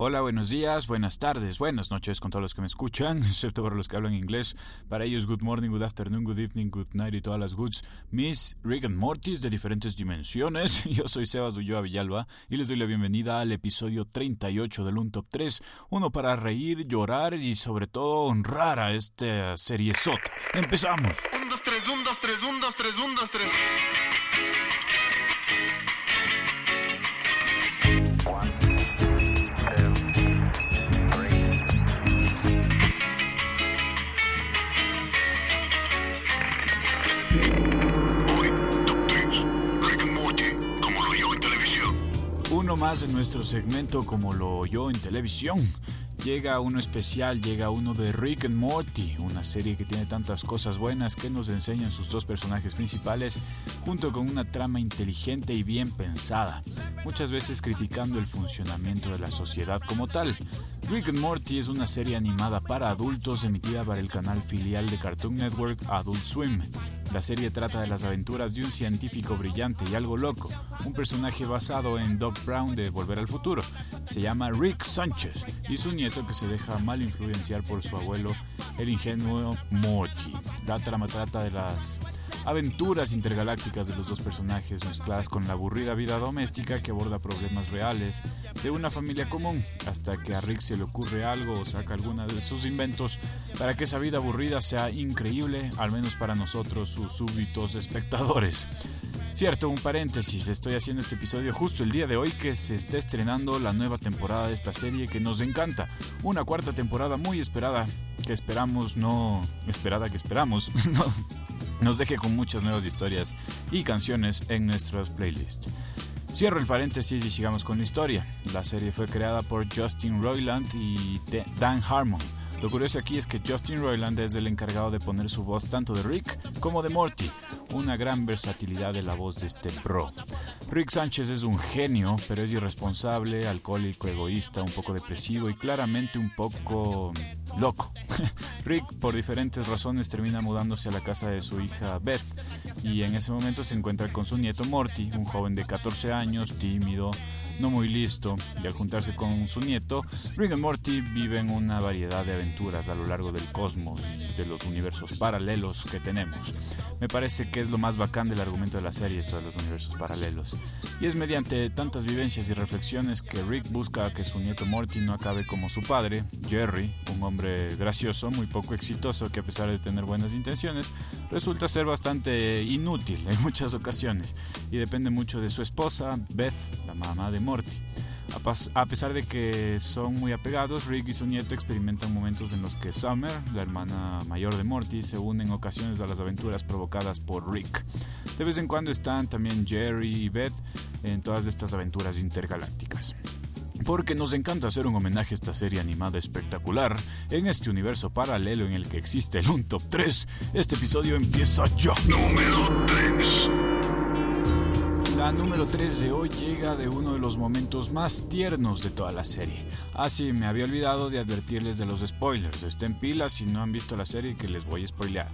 Hola, buenos días, buenas tardes, buenas noches con todos los que me escuchan, excepto por los que hablan inglés. Para ellos, good morning, good afternoon, good evening, good night y todas las goods. Miss and Mortis de diferentes dimensiones. Yo soy Sebas Ulloa Villalba y les doy la bienvenida al episodio 38 del Un Top 3. Uno para reír, llorar y sobre todo honrar a esta serie sota. ¡Empezamos! 1, 2, 3, 1, 2, 3, 1, 2, 3, 1, 2, 3. Uno más de nuestro segmento como lo oyó en televisión. Llega uno especial, llega uno de Rick and Morty, una serie que tiene tantas cosas buenas que nos enseñan sus dos personajes principales, junto con una trama inteligente y bien pensada, muchas veces criticando el funcionamiento de la sociedad como tal. Rick and Morty es una serie animada para adultos emitida para el canal filial de Cartoon Network Adult Swim. La serie trata de las aventuras de un científico brillante y algo loco, un personaje basado en Doc Brown de Volver al Futuro. Se llama Rick Sánchez y su nieto que se deja mal influenciar por su abuelo, el ingenuo Morty. La trama trata de las aventuras intergalácticas de los dos personajes mezcladas con la aburrida vida doméstica que aborda problemas reales de una familia común, hasta que a Rick se le ocurre algo o saca alguna de sus inventos para que esa vida aburrida sea increíble, al menos para nosotros, sus súbditos espectadores. Cierto, un paréntesis, estoy haciendo este episodio justo el día de hoy que se está estrenando la nueva temporada de esta serie que nos encanta. Una cuarta temporada muy esperada, que esperamos no... esperada que esperamos, nos, nos deje con muchas nuevas historias y canciones en nuestras playlists. Cierro el paréntesis y sigamos con la historia. La serie fue creada por Justin Roiland y Dan Harmon. Lo curioso aquí es que Justin Roiland es el encargado de poner su voz tanto de Rick como de Morty, una gran versatilidad de la voz de este bro. Rick Sánchez es un genio, pero es irresponsable, alcohólico, egoísta, un poco depresivo y claramente un poco loco. Rick, por diferentes razones, termina mudándose a la casa de su hija Beth y en ese momento se encuentra con su nieto Morty, un joven de 14 años, tímido, no muy listo, y al juntarse con su nieto, Rick y Morty viven una variedad de aventuras a lo largo del cosmos y de los universos paralelos que tenemos. Me parece que es lo más bacán del argumento de la serie esto de los universos paralelos. Y es mediante tantas vivencias y reflexiones que Rick busca que su nieto Morty no acabe como su padre, Jerry, un hombre gracioso, muy poco exitoso, que a pesar de tener buenas intenciones, resulta ser bastante inútil en muchas ocasiones y depende mucho de su esposa, Beth, la mamá de Morty. A, pesar de que son muy apegados, Rick y su nieto experimentan momentos en los que Summer, la hermana mayor de Morty, se une en ocasiones a las aventuras provocadas por Rick. De vez en cuando están también Jerry y Beth en todas estas aventuras intergalácticas. Porque nos encanta hacer un homenaje a esta serie animada espectacular en este universo paralelo en el que existe el Un Top 3, este episodio empieza ya. Número 3. La número 3 de hoy llega de uno de los momentos más tiernos de toda la serie. Ah, sí, me había olvidado de advertirles de los spoilers. Estén pilas si no han visto la serie que les voy a spoilear.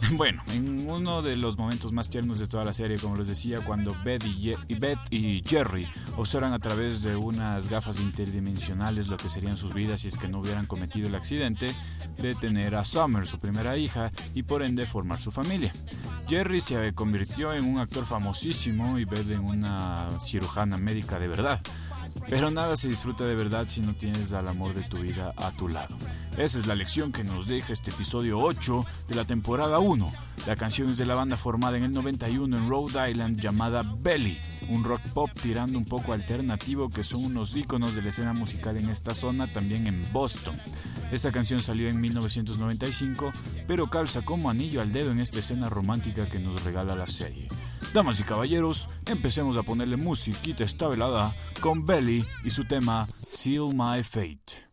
Bueno, en uno de los momentos más tiernos de toda la serie, como les decía, cuando Beth y, y Beth y Jerry observan a través de unas gafas interdimensionales lo que serían sus vidas si es que no hubieran cometido el accidente de tener a Summer, su primera hija, y por ende formar su familia. Jerry se convirtió en un actor famosísimo y Beth en una cirujana médica de verdad. Pero nada se disfruta de verdad si no tienes al amor de tu vida a tu lado. Esa es la lección que nos deja este episodio 8 de la temporada 1. La canción es de la banda formada en el 91 en Rhode Island llamada Belly, un rock pop tirando un poco alternativo que son unos íconos de la escena musical en esta zona, también en Boston. Esta canción salió en 1995, pero calza como anillo al dedo en esta escena romántica que nos regala la serie. Damas y caballeros, empecemos a ponerle musiquita esta velada con Belly y su tema Seal My Fate.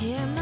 De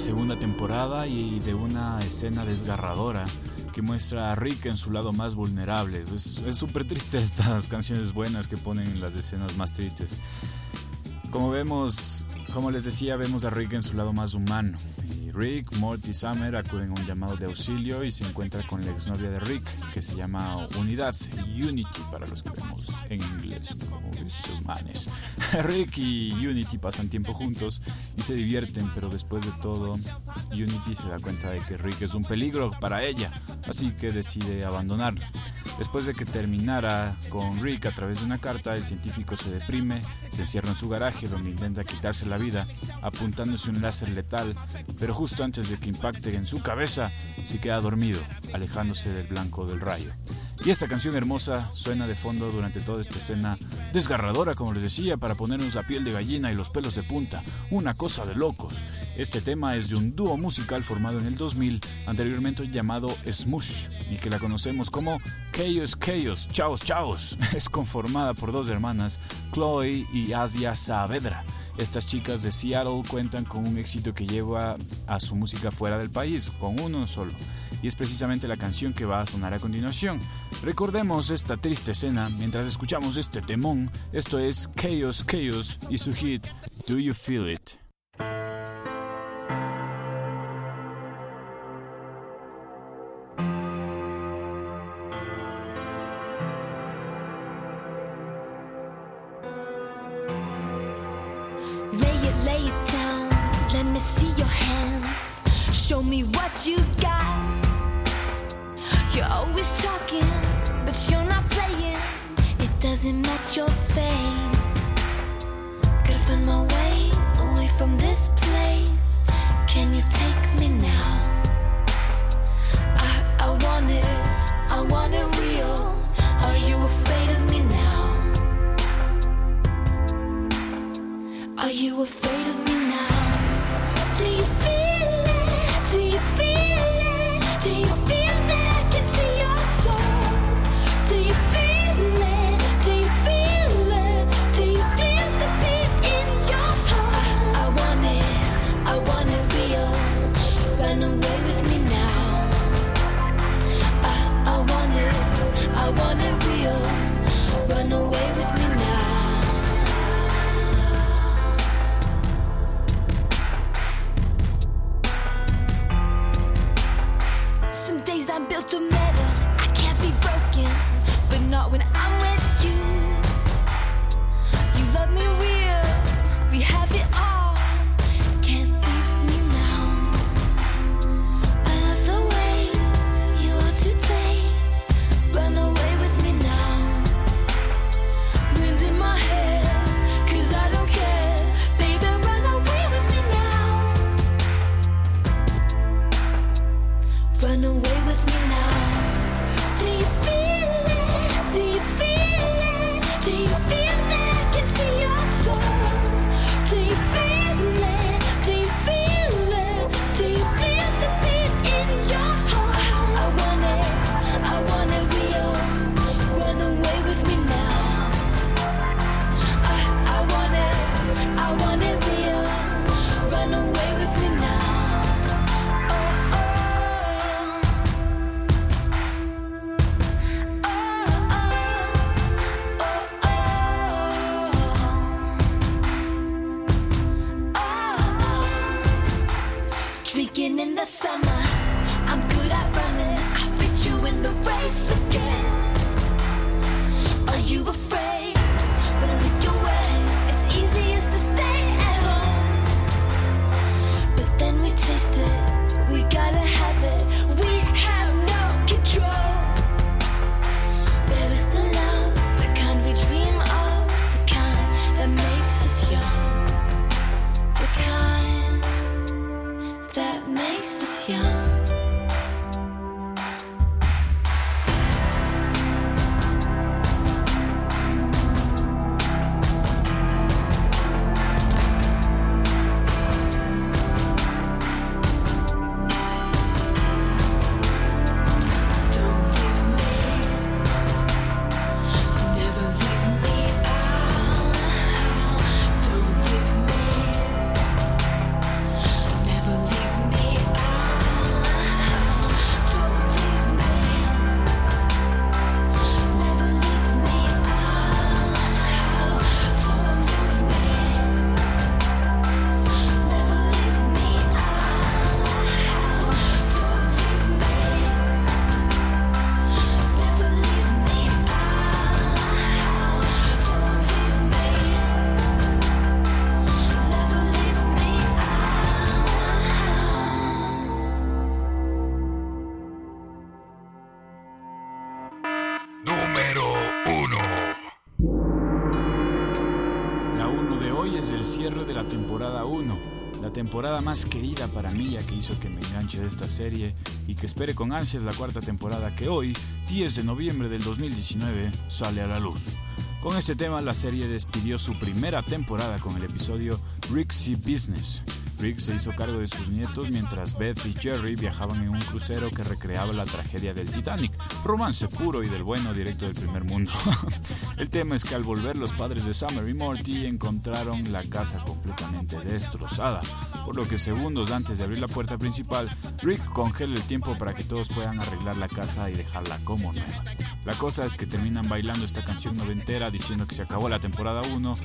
segunda temporada y de una escena desgarradora que muestra a Rick en su lado más vulnerable. Es súper triste estas canciones buenas que ponen en las escenas más tristes. Como vemos, como les decía, vemos a Rick en su lado más humano. Rick, Morty y Summer acuden a un llamado de auxilio y se encuentra con la exnovia de Rick, que se llama Unidad, Unity para los que vemos en inglés, esos manes. Rick y Unity pasan tiempo juntos y se divierten, pero después de todo, Unity se da cuenta de que Rick es un peligro para ella, así que decide abandonarlo. Después de que terminara con Rick a través de una carta, el científico se deprime, se encierra en su garaje donde intenta quitarse la vida apuntándose un láser letal, pero justo antes de que impacte en su cabeza, se queda dormido, alejándose del blanco del rayo. Y esta canción hermosa suena de fondo durante toda esta escena desgarradora, como les decía, para ponernos la piel de gallina y los pelos de punta. Una cosa de locos. Este tema es de un dúo musical formado en el 2000, anteriormente llamado Smush, y que la conocemos como Chaos Chaos, Chaos Chaos. Es conformada por dos hermanas, Chloe y Asia Saavedra. Estas chicas de Seattle cuentan con un éxito que lleva a su música fuera del país, con uno solo y es precisamente la canción que va a sonar a continuación. Recordemos esta triste escena mientras escuchamos este temón. Esto es Chaos Chaos y su hit Do You Feel It? Lay it, You're always talking, but you're not playing. It doesn't match your face. Gotta find my way away from this place. Can you take me now? I, I want it, I want it real. Are you afraid of me now? Are you afraid I'm built to make temporada 1, la temporada más querida para mí ya que hizo que me enganche de esta serie y que espere con ansias la cuarta temporada que hoy, 10 de noviembre del 2019, sale a la luz. Con este tema la serie despidió su primera temporada con el episodio Rixie Business, Rick se hizo cargo de sus nietos mientras Beth y Jerry viajaban en un crucero que recreaba la tragedia del Titanic, romance puro y del bueno directo del primer mundo. El tema es que al volver los padres de Summer y Morty encontraron la casa completamente destrozada, por lo que segundos antes de abrir la puerta principal, Rick congela el tiempo para que todos puedan arreglar la casa y dejarla como nueva. La cosa es que terminan bailando esta canción noventera diciendo que se acabó la temporada 1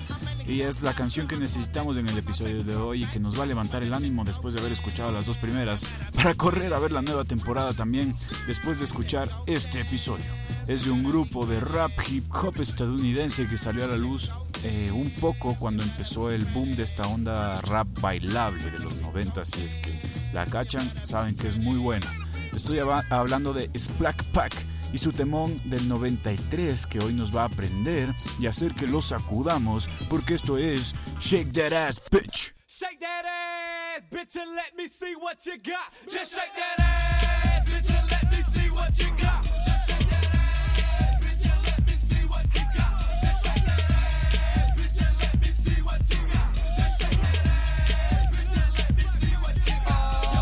y es la canción que necesitamos en el episodio de hoy y que nos va a levantar el ánimo después de haber escuchado las dos primeras, para correr a ver la nueva temporada también después de escuchar este episodio. Es de un grupo de rap hip hop estadounidense que salió a la luz eh, un poco cuando empezó el boom de esta onda rap bailable de los 90, si es que la cachan, saben que es muy buena. Estoy hablando de Splack Pack y su temón del 93 que hoy nos va a aprender y hacer que lo sacudamos porque esto es Shake That Ass Bitch. Shake that ass, bitch, and let me see what you got. Just shake that ass, bitch, and let me see what you got. Just shake that ass, bitch, and let me see what you got. Just shake that ass, bitch, and let me see what you got. Just shake that ass, bitch, and let me see what you got. Yo,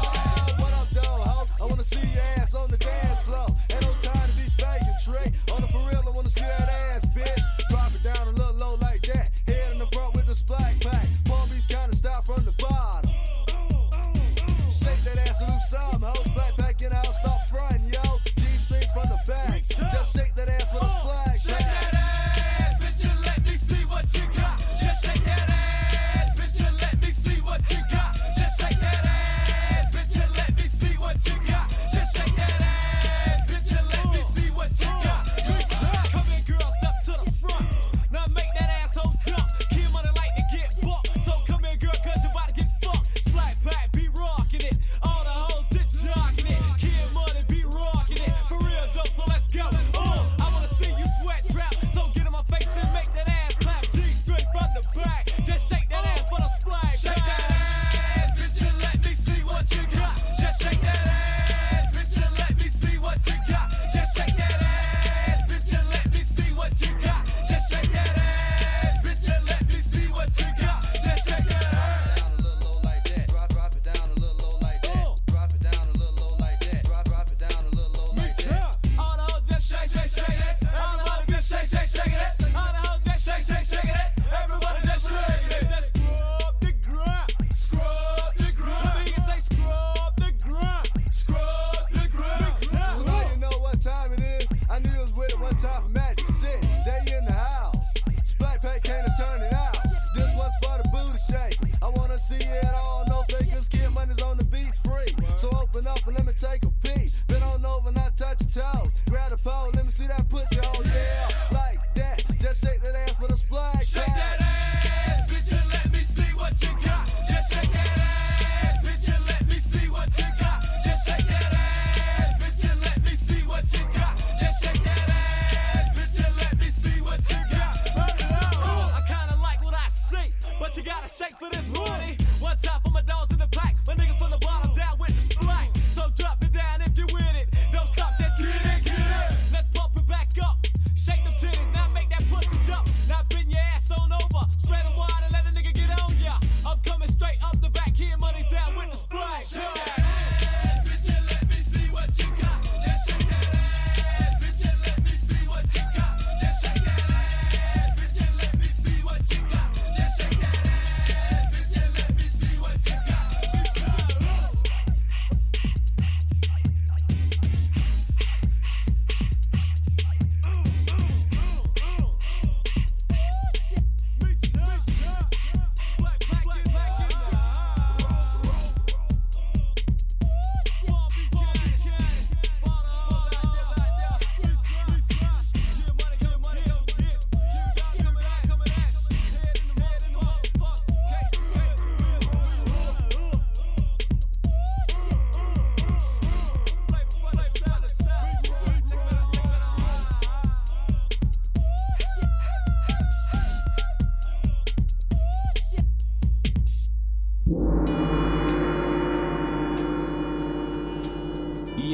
what up, though, ho? I wanna see your ass on the dance floor. Trey. On the for real, I wanna see that ass,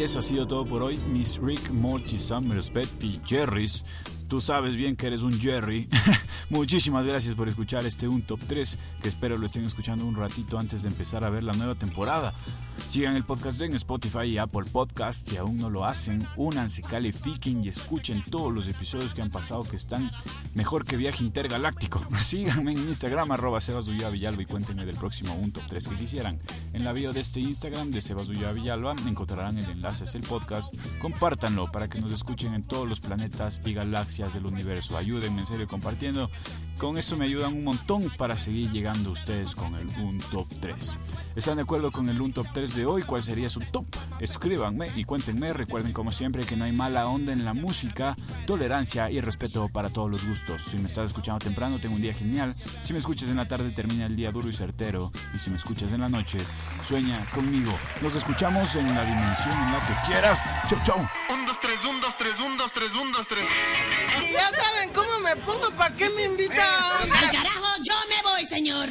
eso ha sido todo por hoy, Miss Rick, Morty, Summers, Betty, Jerry's. Tú sabes bien que eres un Jerry. Muchísimas gracias por escuchar este Un Top 3, que espero lo estén escuchando un ratito antes de empezar a ver la nueva temporada. Sigan el podcast en Spotify y Apple Podcasts. Si aún no lo hacen, únanse, califiquen y escuchen todos los episodios que han pasado que están mejor que viaje intergaláctico. Síganme en Instagram, arroba Sebas Villalba y cuéntenme del próximo Un Top 3 que quisieran. En la bio de este Instagram de Sebas Villalba encontrarán el enlace hacia el podcast. Compártanlo para que nos escuchen en todos los planetas y galaxias del universo. Ayúdenme en serio compartiendo. Con eso me ayudan un montón para seguir llegando ustedes con el Un Top 3. ¿Están de acuerdo con el Un Top 3 de hoy? ¿Cuál sería su top? Escríbanme y cuéntenme. Recuerden como siempre que no hay mala onda en la música, tolerancia y respeto para todos los gustos. Si me estás escuchando temprano, tengo un día genial. Si me escuchas en la tarde, termina el día duro y certero. Y si me escuchas en la noche, sueña conmigo. Nos escuchamos en la dimensión en la que quieras. Chau, chau. 1, 2, 3, 1, 2, 3, 1, 2, 3, 1, 2, 3. Si ya saben cómo me pongo, ¿para qué me invitan? Al carajo, yo me voy, señor.